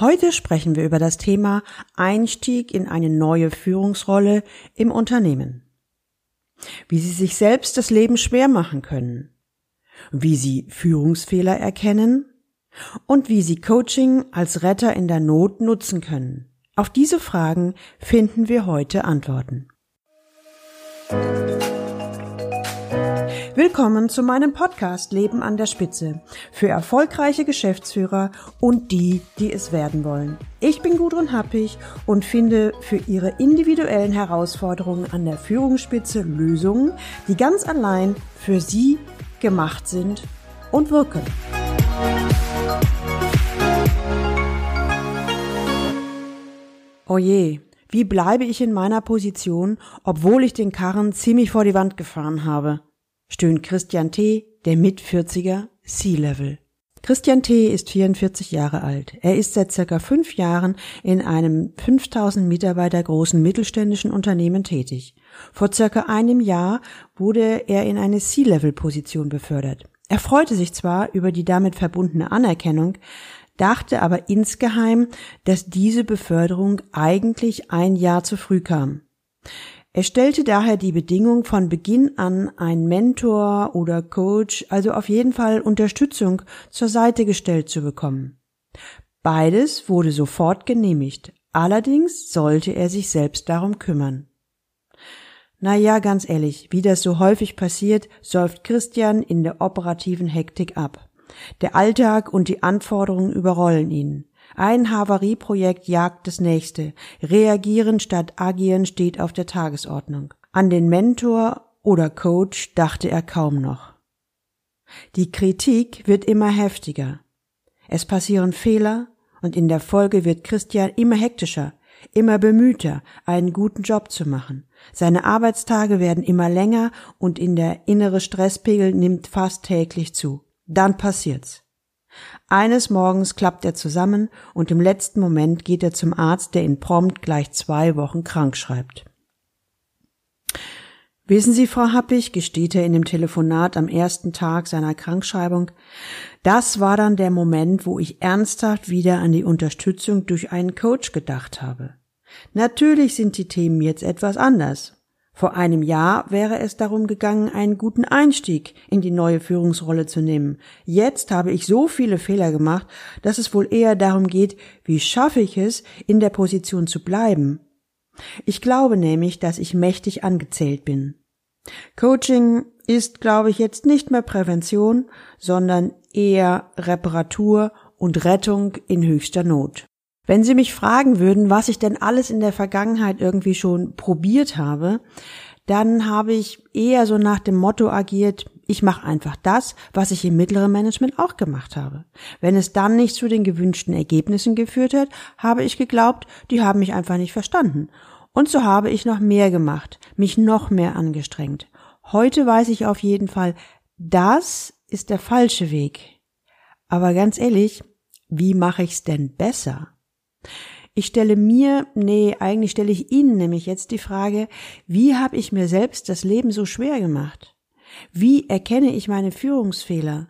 Heute sprechen wir über das Thema Einstieg in eine neue Führungsrolle im Unternehmen. Wie Sie sich selbst das Leben schwer machen können, wie Sie Führungsfehler erkennen und wie Sie Coaching als Retter in der Not nutzen können. Auf diese Fragen finden wir heute Antworten. Willkommen zu meinem Podcast Leben an der Spitze für erfolgreiche Geschäftsführer und die, die es werden wollen. Ich bin Gudrun Happig und finde für Ihre individuellen Herausforderungen an der Führungsspitze Lösungen, die ganz allein für Sie gemacht sind und wirken. Oje, oh wie bleibe ich in meiner Position, obwohl ich den Karren ziemlich vor die Wand gefahren habe? Stöhnt Christian T., der Mit-40er Sea-Level. Christian T. ist 44 Jahre alt. Er ist seit circa fünf Jahren in einem 5000 Mitarbeiter großen mittelständischen Unternehmen tätig. Vor circa einem Jahr wurde er in eine C-Level-Position befördert. Er freute sich zwar über die damit verbundene Anerkennung, dachte aber insgeheim, dass diese Beförderung eigentlich ein Jahr zu früh kam. Er stellte daher die Bedingung, von Beginn an ein Mentor oder Coach, also auf jeden Fall Unterstützung zur Seite gestellt zu bekommen. Beides wurde sofort genehmigt, allerdings sollte er sich selbst darum kümmern. Na ja, ganz ehrlich, wie das so häufig passiert, säuft Christian in der operativen Hektik ab. Der Alltag und die Anforderungen überrollen ihn. Ein Havarieprojekt jagt das nächste. Reagieren statt agieren steht auf der Tagesordnung. An den Mentor oder Coach dachte er kaum noch. Die Kritik wird immer heftiger. Es passieren Fehler und in der Folge wird Christian immer hektischer, immer bemühter, einen guten Job zu machen. Seine Arbeitstage werden immer länger und in der innere Stresspegel nimmt fast täglich zu. Dann passiert's. Eines Morgens klappt er zusammen und im letzten Moment geht er zum Arzt, der ihn prompt gleich zwei Wochen krank schreibt. Wissen Sie, Frau Happig, gesteht er in dem Telefonat am ersten Tag seiner Krankschreibung, das war dann der Moment, wo ich ernsthaft wieder an die Unterstützung durch einen Coach gedacht habe. Natürlich sind die Themen jetzt etwas anders. Vor einem Jahr wäre es darum gegangen, einen guten Einstieg in die neue Führungsrolle zu nehmen. Jetzt habe ich so viele Fehler gemacht, dass es wohl eher darum geht, wie schaffe ich es, in der Position zu bleiben. Ich glaube nämlich, dass ich mächtig angezählt bin. Coaching ist, glaube ich, jetzt nicht mehr Prävention, sondern eher Reparatur und Rettung in höchster Not. Wenn Sie mich fragen würden, was ich denn alles in der Vergangenheit irgendwie schon probiert habe, dann habe ich eher so nach dem Motto agiert, ich mache einfach das, was ich im mittleren Management auch gemacht habe. Wenn es dann nicht zu den gewünschten Ergebnissen geführt hat, habe ich geglaubt, die haben mich einfach nicht verstanden. Und so habe ich noch mehr gemacht, mich noch mehr angestrengt. Heute weiß ich auf jeden Fall, das ist der falsche Weg. Aber ganz ehrlich, wie mache ich's denn besser? Ich stelle mir, nee, eigentlich stelle ich Ihnen nämlich jetzt die Frage, wie habe ich mir selbst das Leben so schwer gemacht? Wie erkenne ich meine Führungsfehler?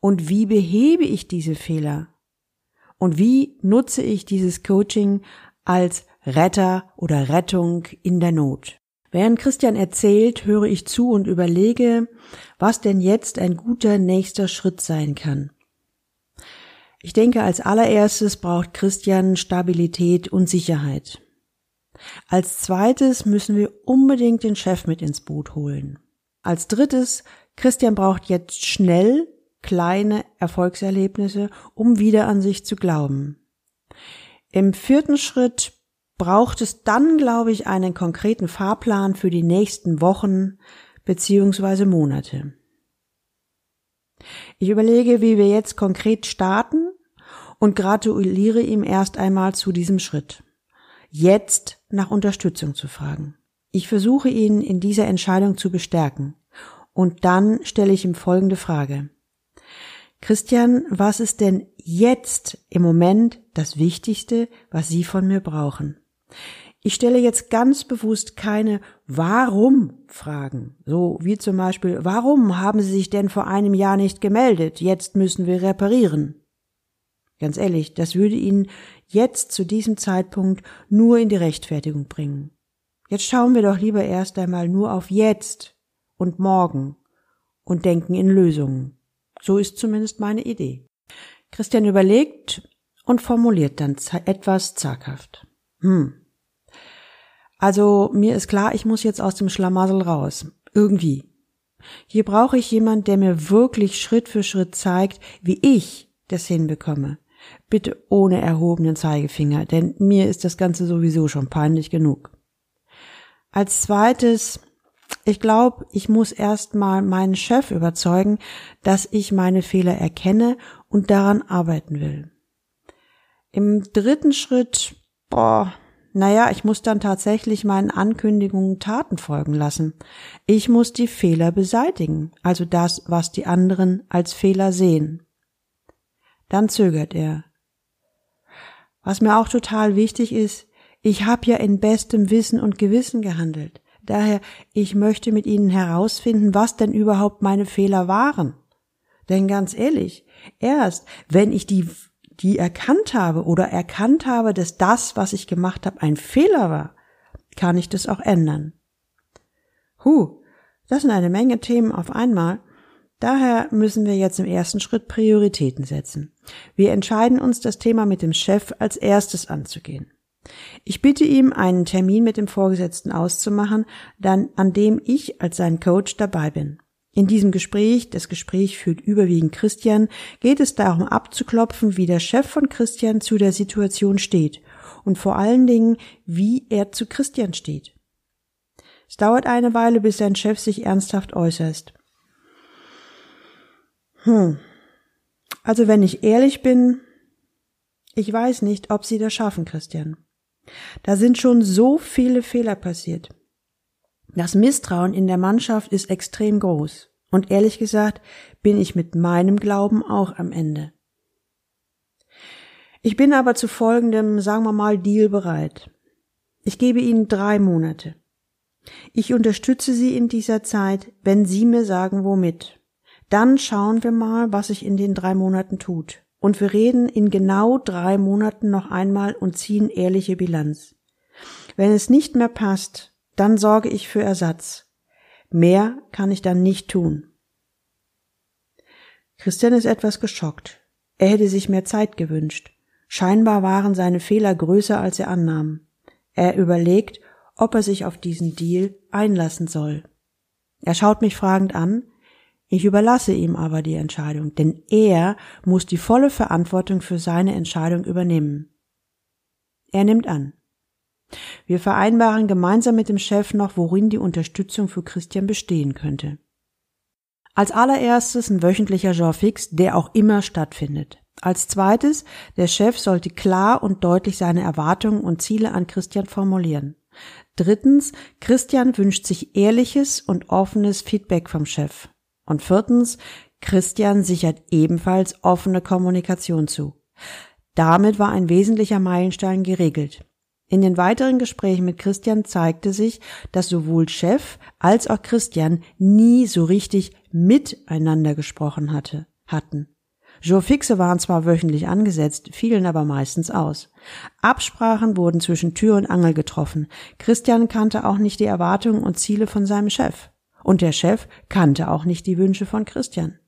Und wie behebe ich diese Fehler? Und wie nutze ich dieses Coaching als Retter oder Rettung in der Not? Während Christian erzählt, höre ich zu und überlege, was denn jetzt ein guter nächster Schritt sein kann. Ich denke, als allererstes braucht Christian Stabilität und Sicherheit. Als zweites müssen wir unbedingt den Chef mit ins Boot holen. Als drittes, Christian braucht jetzt schnell kleine Erfolgserlebnisse, um wieder an sich zu glauben. Im vierten Schritt braucht es dann, glaube ich, einen konkreten Fahrplan für die nächsten Wochen beziehungsweise Monate. Ich überlege, wie wir jetzt konkret starten und gratuliere ihm erst einmal zu diesem Schritt. Jetzt nach Unterstützung zu fragen. Ich versuche ihn in dieser Entscheidung zu bestärken. Und dann stelle ich ihm folgende Frage. Christian, was ist denn jetzt im Moment das Wichtigste, was Sie von mir brauchen? Ich stelle jetzt ganz bewusst keine Warum-Fragen. So wie zum Beispiel, warum haben Sie sich denn vor einem Jahr nicht gemeldet? Jetzt müssen wir reparieren. Ganz ehrlich, das würde ihn jetzt zu diesem Zeitpunkt nur in die Rechtfertigung bringen. Jetzt schauen wir doch lieber erst einmal nur auf jetzt und morgen und denken in Lösungen. So ist zumindest meine Idee. Christian überlegt und formuliert dann etwas zaghaft. Hm. Also mir ist klar, ich muss jetzt aus dem Schlamassel raus. Irgendwie. Hier brauche ich jemand, der mir wirklich Schritt für Schritt zeigt, wie ich das hinbekomme. Bitte ohne erhobenen Zeigefinger, denn mir ist das Ganze sowieso schon peinlich genug. Als zweites, ich glaube, ich muss erstmal meinen Chef überzeugen, dass ich meine Fehler erkenne und daran arbeiten will. Im dritten Schritt, boah, naja, ich muss dann tatsächlich meinen Ankündigungen Taten folgen lassen. Ich muss die Fehler beseitigen, also das, was die anderen als Fehler sehen. Dann zögert er. Was mir auch total wichtig ist, ich habe ja in bestem Wissen und Gewissen gehandelt. Daher, ich möchte mit Ihnen herausfinden, was denn überhaupt meine Fehler waren. Denn ganz ehrlich, erst wenn ich die, die erkannt habe oder erkannt habe, dass das, was ich gemacht habe, ein Fehler war, kann ich das auch ändern. Huh, das sind eine Menge Themen auf einmal. Daher müssen wir jetzt im ersten Schritt Prioritäten setzen. Wir entscheiden uns, das Thema mit dem Chef als erstes anzugehen. Ich bitte ihm, einen Termin mit dem Vorgesetzten auszumachen, dann an dem ich als sein Coach dabei bin. In diesem Gespräch, das Gespräch führt überwiegend Christian, geht es darum abzuklopfen, wie der Chef von Christian zu der Situation steht und vor allen Dingen, wie er zu Christian steht. Es dauert eine Weile, bis sein Chef sich ernsthaft äußert. Hm. Also wenn ich ehrlich bin, ich weiß nicht, ob Sie das schaffen, Christian. Da sind schon so viele Fehler passiert. Das Misstrauen in der Mannschaft ist extrem groß. Und ehrlich gesagt bin ich mit meinem Glauben auch am Ende. Ich bin aber zu folgendem, sagen wir mal, Deal bereit. Ich gebe Ihnen drei Monate. Ich unterstütze Sie in dieser Zeit, wenn Sie mir sagen, womit. Dann schauen wir mal, was sich in den drei Monaten tut. Und wir reden in genau drei Monaten noch einmal und ziehen ehrliche Bilanz. Wenn es nicht mehr passt, dann sorge ich für Ersatz. Mehr kann ich dann nicht tun. Christian ist etwas geschockt. Er hätte sich mehr Zeit gewünscht. Scheinbar waren seine Fehler größer, als er annahm. Er überlegt, ob er sich auf diesen Deal einlassen soll. Er schaut mich fragend an, ich überlasse ihm aber die Entscheidung, denn er muss die volle Verantwortung für seine Entscheidung übernehmen. Er nimmt an. Wir vereinbaren gemeinsam mit dem Chef noch, worin die Unterstützung für Christian bestehen könnte. Als allererstes ein wöchentlicher Jour fix, der auch immer stattfindet. Als zweites, der Chef sollte klar und deutlich seine Erwartungen und Ziele an Christian formulieren. Drittens, Christian wünscht sich ehrliches und offenes Feedback vom Chef. Und viertens, Christian sichert ebenfalls offene Kommunikation zu. Damit war ein wesentlicher Meilenstein geregelt. In den weiteren Gesprächen mit Christian zeigte sich, dass sowohl Chef als auch Christian nie so richtig miteinander gesprochen hatte, hatten. Fixe waren zwar wöchentlich angesetzt, fielen aber meistens aus. Absprachen wurden zwischen Tür und Angel getroffen. Christian kannte auch nicht die Erwartungen und Ziele von seinem Chef. Und der Chef kannte auch nicht die Wünsche von Christian.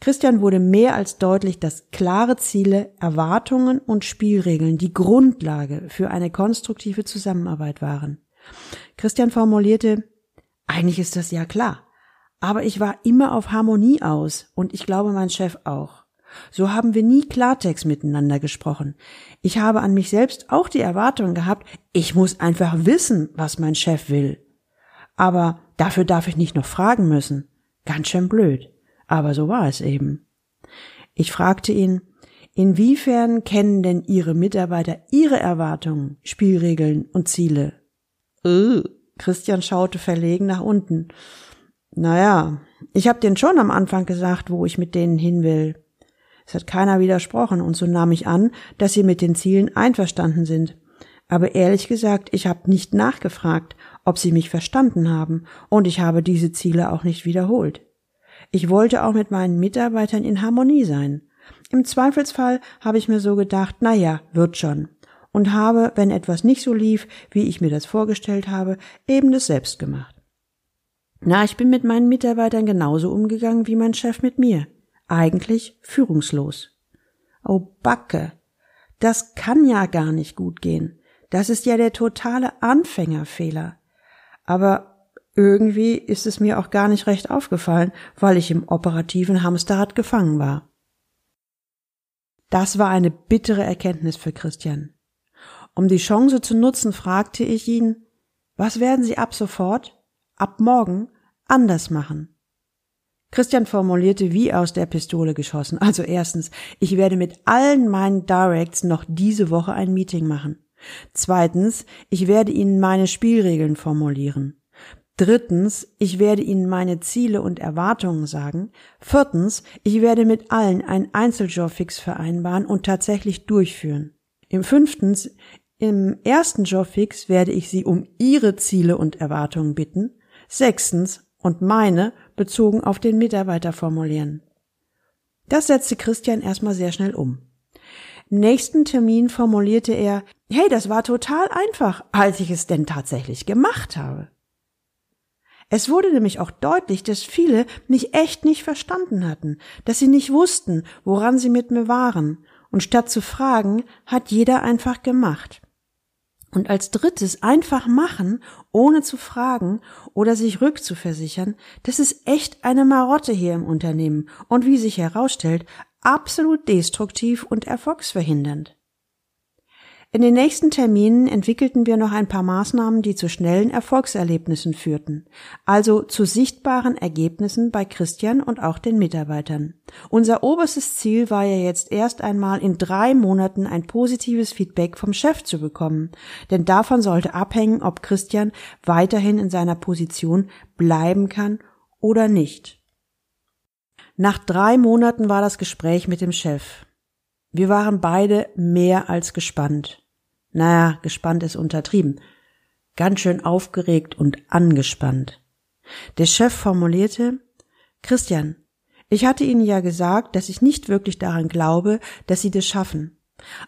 Christian wurde mehr als deutlich, dass klare Ziele, Erwartungen und Spielregeln die Grundlage für eine konstruktive Zusammenarbeit waren. Christian formulierte, eigentlich ist das ja klar, aber ich war immer auf Harmonie aus und ich glaube mein Chef auch. So haben wir nie Klartext miteinander gesprochen. Ich habe an mich selbst auch die Erwartung gehabt, ich muss einfach wissen, was mein Chef will. Aber dafür darf ich nicht noch fragen müssen. Ganz schön blöd. Aber so war es eben. Ich fragte ihn, inwiefern kennen denn Ihre Mitarbeiter Ihre Erwartungen, Spielregeln und Ziele? Äh, Christian schaute verlegen nach unten. Naja, ich hab denen schon am Anfang gesagt, wo ich mit denen hin will. Es hat keiner widersprochen, und so nahm ich an, dass sie mit den Zielen einverstanden sind. Aber ehrlich gesagt, ich habe nicht nachgefragt, ob sie mich verstanden haben, und ich habe diese Ziele auch nicht wiederholt. Ich wollte auch mit meinen Mitarbeitern in Harmonie sein. Im Zweifelsfall habe ich mir so gedacht, na ja, wird schon. Und habe, wenn etwas nicht so lief, wie ich mir das vorgestellt habe, eben das selbst gemacht. Na, ich bin mit meinen Mitarbeitern genauso umgegangen wie mein Chef mit mir. Eigentlich führungslos. Oh Backe. Das kann ja gar nicht gut gehen. Das ist ja der totale Anfängerfehler. Aber irgendwie ist es mir auch gar nicht recht aufgefallen, weil ich im operativen Hamsterrad gefangen war. Das war eine bittere Erkenntnis für Christian. Um die Chance zu nutzen, fragte ich ihn, was werden Sie ab sofort, ab morgen, anders machen? Christian formulierte wie aus der Pistole geschossen. Also erstens, ich werde mit allen meinen Directs noch diese Woche ein Meeting machen. Zweitens, ich werde Ihnen meine Spielregeln formulieren. Drittens, ich werde Ihnen meine Ziele und Erwartungen sagen. Viertens, ich werde mit allen ein Einzeljobfix vereinbaren und tatsächlich durchführen. Im fünftens, im ersten Jobfix werde ich Sie um Ihre Ziele und Erwartungen bitten. Sechstens, und meine bezogen auf den Mitarbeiter formulieren. Das setzte Christian erstmal sehr schnell um. Im nächsten Termin formulierte er, hey, das war total einfach, als ich es denn tatsächlich gemacht habe. Es wurde nämlich auch deutlich, dass viele mich echt nicht verstanden hatten, dass sie nicht wussten, woran sie mit mir waren, und statt zu fragen, hat jeder einfach gemacht. Und als drittes einfach machen, ohne zu fragen oder sich rückzuversichern, das ist echt eine Marotte hier im Unternehmen und wie sich herausstellt, absolut destruktiv und erfolgsverhindernd. In den nächsten Terminen entwickelten wir noch ein paar Maßnahmen, die zu schnellen Erfolgserlebnissen führten, also zu sichtbaren Ergebnissen bei Christian und auch den Mitarbeitern. Unser oberstes Ziel war ja jetzt erst einmal in drei Monaten ein positives Feedback vom Chef zu bekommen, denn davon sollte abhängen, ob Christian weiterhin in seiner Position bleiben kann oder nicht. Nach drei Monaten war das Gespräch mit dem Chef. Wir waren beide mehr als gespannt. Naja, gespannt ist untertrieben. Ganz schön aufgeregt und angespannt. Der Chef formulierte, Christian, ich hatte Ihnen ja gesagt, dass ich nicht wirklich daran glaube, dass Sie das schaffen.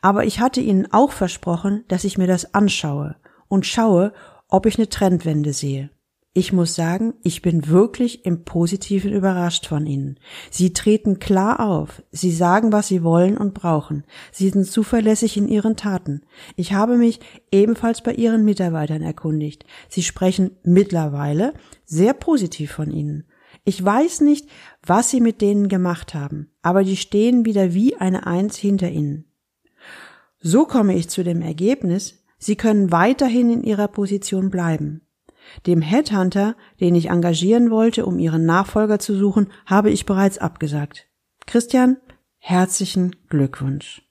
Aber ich hatte Ihnen auch versprochen, dass ich mir das anschaue und schaue, ob ich eine Trendwende sehe. Ich muss sagen, ich bin wirklich im Positiven überrascht von Ihnen. Sie treten klar auf. Sie sagen, was Sie wollen und brauchen. Sie sind zuverlässig in Ihren Taten. Ich habe mich ebenfalls bei Ihren Mitarbeitern erkundigt. Sie sprechen mittlerweile sehr positiv von Ihnen. Ich weiß nicht, was Sie mit denen gemacht haben, aber die stehen wieder wie eine Eins hinter Ihnen. So komme ich zu dem Ergebnis, Sie können weiterhin in Ihrer Position bleiben. Dem Headhunter, den ich engagieren wollte, um ihren Nachfolger zu suchen, habe ich bereits abgesagt. Christian, herzlichen Glückwunsch.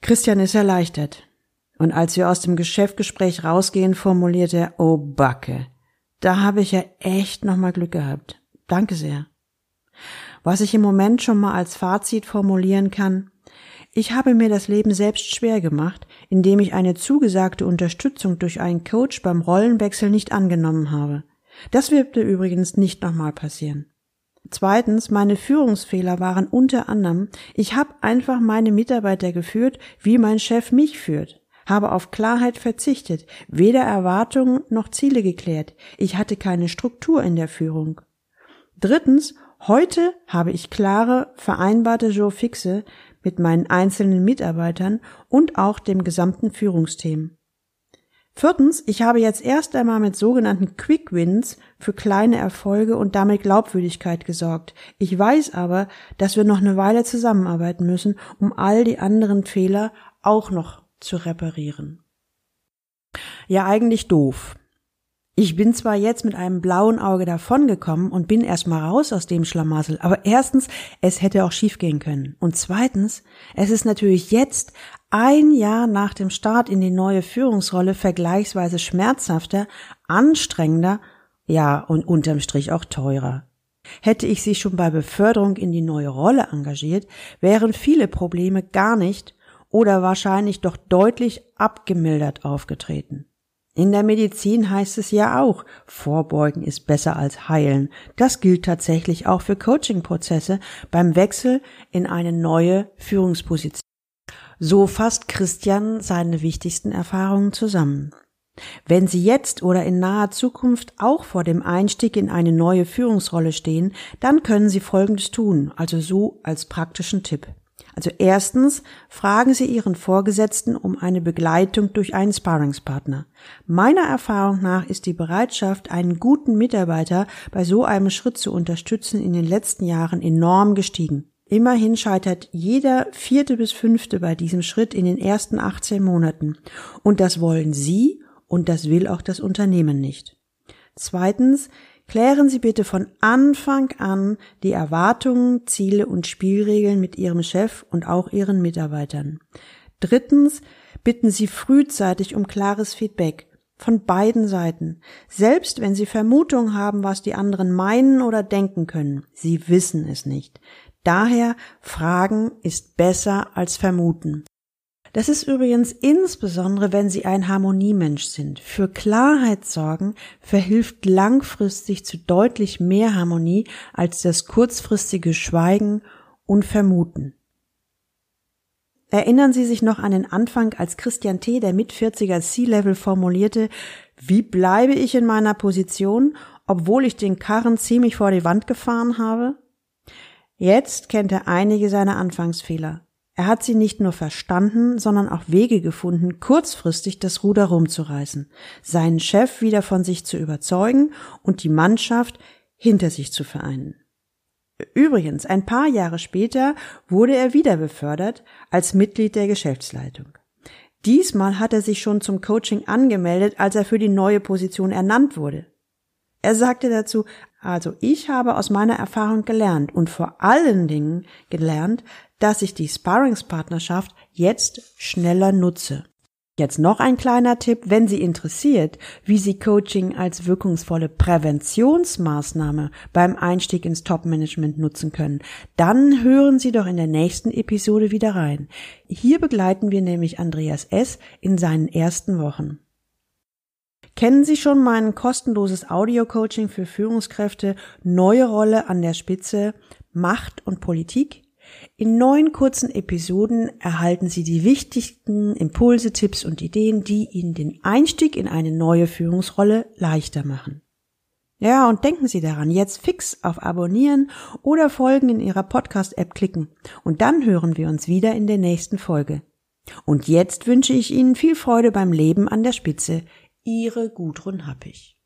Christian ist erleichtert. Und als wir aus dem Geschäftgespräch rausgehen, formuliert er, oh Backe, da habe ich ja echt nochmal Glück gehabt. Danke sehr. Was ich im Moment schon mal als Fazit formulieren kann, ich habe mir das Leben selbst schwer gemacht, indem ich eine zugesagte Unterstützung durch einen Coach beim Rollenwechsel nicht angenommen habe. Das wird übrigens nicht nochmal passieren. Zweitens, meine Führungsfehler waren unter anderem, ich habe einfach meine Mitarbeiter geführt, wie mein Chef mich führt, habe auf Klarheit verzichtet, weder Erwartungen noch Ziele geklärt, ich hatte keine Struktur in der Führung. Drittens, heute habe ich klare, vereinbarte Joe Fixe, mit meinen einzelnen Mitarbeitern und auch dem gesamten Führungsteam. Viertens, ich habe jetzt erst einmal mit sogenannten Quick Wins für kleine Erfolge und damit Glaubwürdigkeit gesorgt. Ich weiß aber, dass wir noch eine Weile zusammenarbeiten müssen, um all die anderen Fehler auch noch zu reparieren. Ja, eigentlich doof. Ich bin zwar jetzt mit einem blauen Auge davongekommen und bin erstmal raus aus dem Schlamassel, aber erstens, es hätte auch schiefgehen können. Und zweitens, es ist natürlich jetzt ein Jahr nach dem Start in die neue Führungsrolle vergleichsweise schmerzhafter, anstrengender, ja, und unterm Strich auch teurer. Hätte ich sie schon bei Beförderung in die neue Rolle engagiert, wären viele Probleme gar nicht oder wahrscheinlich doch deutlich abgemildert aufgetreten. In der Medizin heißt es ja auch, Vorbeugen ist besser als heilen. Das gilt tatsächlich auch für Coaching-Prozesse beim Wechsel in eine neue Führungsposition. So fasst Christian seine wichtigsten Erfahrungen zusammen. Wenn Sie jetzt oder in naher Zukunft auch vor dem Einstieg in eine neue Führungsrolle stehen, dann können Sie Folgendes tun, also so als praktischen Tipp. Also erstens, fragen Sie Ihren Vorgesetzten um eine Begleitung durch einen Sparringspartner. Meiner Erfahrung nach ist die Bereitschaft, einen guten Mitarbeiter bei so einem Schritt zu unterstützen, in den letzten Jahren enorm gestiegen. Immerhin scheitert jeder vierte bis fünfte bei diesem Schritt in den ersten 18 Monaten. Und das wollen Sie und das will auch das Unternehmen nicht. Zweitens, Klären Sie bitte von Anfang an die Erwartungen, Ziele und Spielregeln mit Ihrem Chef und auch Ihren Mitarbeitern. Drittens, bitten Sie frühzeitig um klares Feedback von beiden Seiten. Selbst wenn Sie Vermutungen haben, was die anderen meinen oder denken können, Sie wissen es nicht. Daher Fragen ist besser als Vermuten. Das ist übrigens insbesondere, wenn Sie ein Harmoniemensch sind. Für Klarheit sorgen verhilft langfristig zu deutlich mehr Harmonie als das kurzfristige Schweigen und Vermuten. Erinnern Sie sich noch an den Anfang, als Christian T., der mit 40er C-Level formulierte, wie bleibe ich in meiner Position, obwohl ich den Karren ziemlich vor die Wand gefahren habe? Jetzt kennt er einige seiner Anfangsfehler. Er hat sie nicht nur verstanden, sondern auch Wege gefunden, kurzfristig das Ruder rumzureißen, seinen Chef wieder von sich zu überzeugen und die Mannschaft hinter sich zu vereinen. Übrigens, ein paar Jahre später wurde er wieder befördert als Mitglied der Geschäftsleitung. Diesmal hat er sich schon zum Coaching angemeldet, als er für die neue Position ernannt wurde. Er sagte dazu, also ich habe aus meiner Erfahrung gelernt und vor allen Dingen gelernt, dass ich die Sparringspartnerschaft jetzt schneller nutze. Jetzt noch ein kleiner Tipp, wenn Sie interessiert, wie Sie Coaching als wirkungsvolle Präventionsmaßnahme beim Einstieg ins Top-Management nutzen können, dann hören Sie doch in der nächsten Episode wieder rein. Hier begleiten wir nämlich Andreas S. in seinen ersten Wochen. Kennen Sie schon mein kostenloses Audio-Coaching für Führungskräfte Neue Rolle an der Spitze, Macht und Politik? In neun kurzen Episoden erhalten Sie die wichtigsten Impulse, Tipps und Ideen, die Ihnen den Einstieg in eine neue Führungsrolle leichter machen. Ja, und denken Sie daran, jetzt fix auf Abonnieren oder Folgen in Ihrer Podcast-App klicken. Und dann hören wir uns wieder in der nächsten Folge. Und jetzt wünsche ich Ihnen viel Freude beim Leben an der Spitze. Ihre Gudrun Happig.